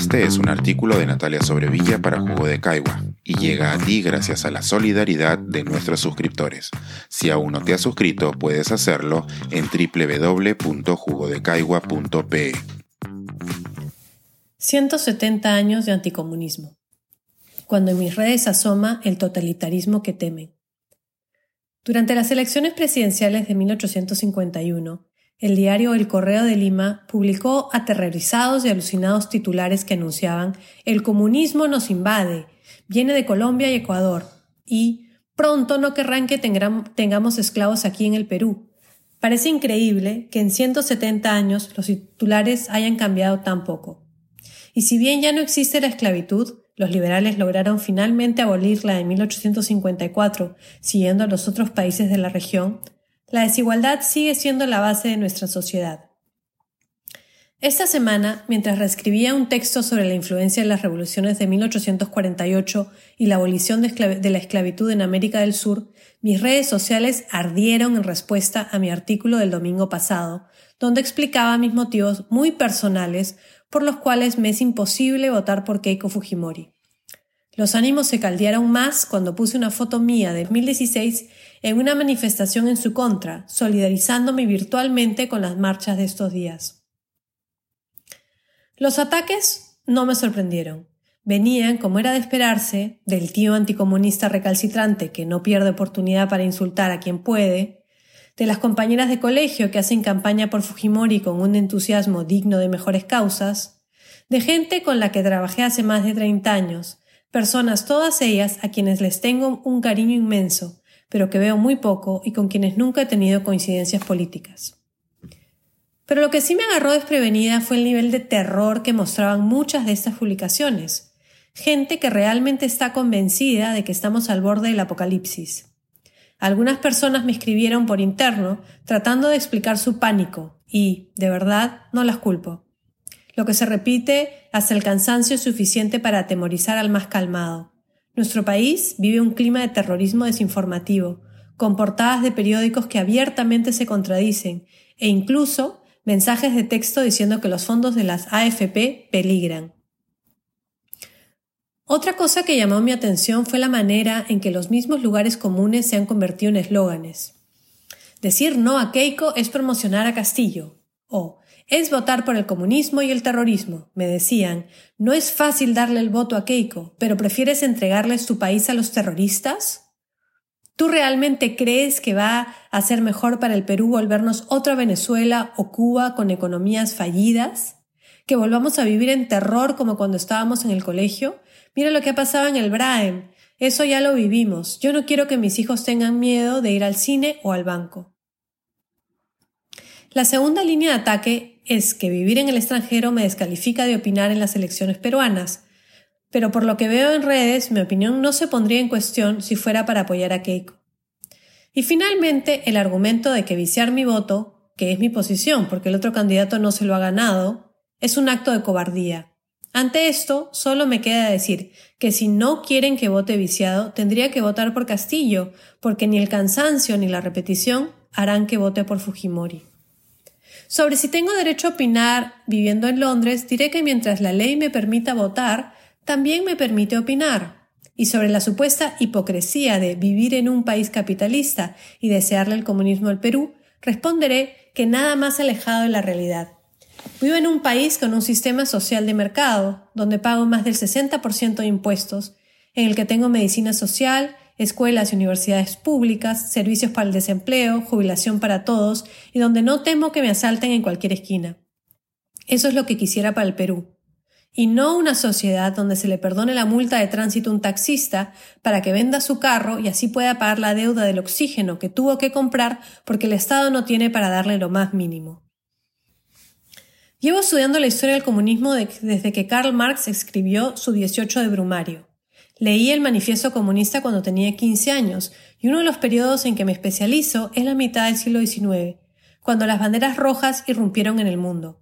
Este es un artículo de Natalia Sobrevilla para Jugo de Caigua y llega a ti gracias a la solidaridad de nuestros suscriptores. Si aún no te has suscrito, puedes hacerlo en www.jugodecaigua.pe. 170 años de anticomunismo. Cuando en mis redes asoma el totalitarismo que temen. Durante las elecciones presidenciales de 1851, el diario El Correo de Lima publicó aterrorizados y alucinados titulares que anunciaban El comunismo nos invade, viene de Colombia y Ecuador, y pronto no querrán que tengamos esclavos aquí en el Perú. Parece increíble que en 170 años los titulares hayan cambiado tan poco. Y si bien ya no existe la esclavitud, los liberales lograron finalmente abolirla en 1854, siguiendo a los otros países de la región, la desigualdad sigue siendo la base de nuestra sociedad. Esta semana, mientras reescribía un texto sobre la influencia de las revoluciones de 1848 y la abolición de, la esclavitud en América del Sur, mis redes sociales ardieron en respuesta a mi artículo del domingo pasado, donde explicaba mis motivos muy personales por los cuales me es imposible votar por Keiko Fujimori. Los ánimos se caldearon más cuando puse una foto mía de 2016 en una manifestación en su contra, solidarizándome virtualmente con las marchas de estos días. Los ataques no me sorprendieron. Venían, como era de esperarse, del tío anticomunista recalcitrante que no pierde oportunidad para insultar a quien puede, de las compañeras de colegio que hacen campaña por Fujimori con un entusiasmo digno de mejores causas, de gente con la que trabajé hace más de 30 años, personas todas ellas a quienes les tengo un cariño inmenso, pero que veo muy poco y con quienes nunca he tenido coincidencias políticas. Pero lo que sí me agarró desprevenida fue el nivel de terror que mostraban muchas de estas publicaciones. Gente que realmente está convencida de que estamos al borde del apocalipsis. Algunas personas me escribieron por interno tratando de explicar su pánico y, de verdad, no las culpo lo que se repite hasta el cansancio suficiente para atemorizar al más calmado. Nuestro país vive un clima de terrorismo desinformativo, con portadas de periódicos que abiertamente se contradicen, e incluso mensajes de texto diciendo que los fondos de las AFP peligran. Otra cosa que llamó mi atención fue la manera en que los mismos lugares comunes se han convertido en eslóganes. Decir no a Keiko es promocionar a Castillo, o es votar por el comunismo y el terrorismo, me decían. No es fácil darle el voto a Keiko, pero ¿prefieres entregarles tu país a los terroristas? ¿Tú realmente crees que va a ser mejor para el Perú volvernos otra Venezuela o Cuba con economías fallidas? ¿Que volvamos a vivir en terror como cuando estábamos en el colegio? Mira lo que ha pasado en el Braem. Eso ya lo vivimos. Yo no quiero que mis hijos tengan miedo de ir al cine o al banco. La segunda línea de ataque es que vivir en el extranjero me descalifica de opinar en las elecciones peruanas, pero por lo que veo en redes mi opinión no se pondría en cuestión si fuera para apoyar a Keiko. Y finalmente el argumento de que viciar mi voto, que es mi posición porque el otro candidato no se lo ha ganado, es un acto de cobardía. Ante esto, solo me queda decir que si no quieren que vote viciado, tendría que votar por Castillo, porque ni el cansancio ni la repetición harán que vote por Fujimori. Sobre si tengo derecho a opinar viviendo en Londres, diré que mientras la ley me permita votar, también me permite opinar. Y sobre la supuesta hipocresía de vivir en un país capitalista y desearle el comunismo al Perú, responderé que nada más alejado de la realidad. Vivo en un país con un sistema social de mercado, donde pago más del 60% de impuestos, en el que tengo medicina social, escuelas y universidades públicas, servicios para el desempleo, jubilación para todos, y donde no temo que me asalten en cualquier esquina. Eso es lo que quisiera para el Perú. Y no una sociedad donde se le perdone la multa de tránsito a un taxista para que venda su carro y así pueda pagar la deuda del oxígeno que tuvo que comprar porque el Estado no tiene para darle lo más mínimo. Llevo estudiando la historia del comunismo desde que Karl Marx escribió su 18 de Brumario. Leí el Manifiesto Comunista cuando tenía 15 años y uno de los periodos en que me especializo es la mitad del siglo XIX, cuando las banderas rojas irrumpieron en el mundo.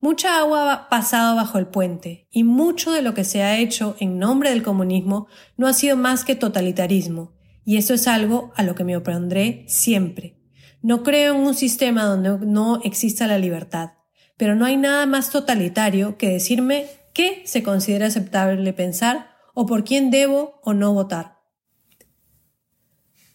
Mucha agua ha pasado bajo el puente y mucho de lo que se ha hecho en nombre del comunismo no ha sido más que totalitarismo, y eso es algo a lo que me opondré siempre. No creo en un sistema donde no exista la libertad, pero no hay nada más totalitario que decirme qué se considera aceptable pensar o por quién debo o no votar.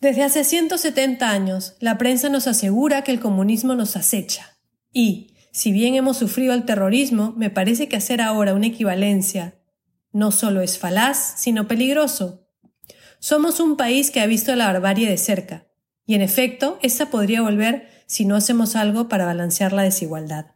Desde hace 170 años, la prensa nos asegura que el comunismo nos acecha. Y, si bien hemos sufrido el terrorismo, me parece que hacer ahora una equivalencia no solo es falaz, sino peligroso. Somos un país que ha visto la barbarie de cerca, y en efecto, esa podría volver si no hacemos algo para balancear la desigualdad.